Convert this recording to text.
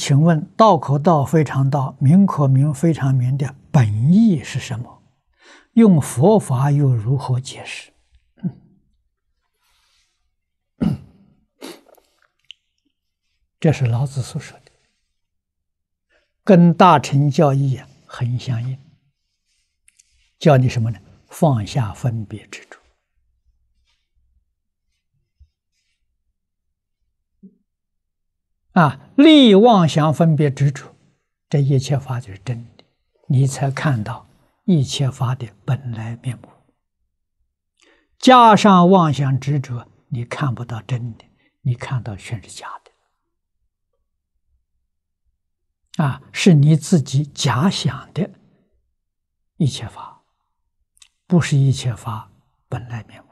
请问“道可道，非常道；名可名，非常名”的本意是什么？用佛法又如何解释？这是老子所说的，跟大乘教义很相应。教你什么呢？放下分别执着。啊，立妄想分别执着，这一切法就是真的，你才看到一切法的本来面目。加上妄想执着，你看不到真的，你看到全是假的。啊，是你自己假想的一切法，不是一切法本来面目。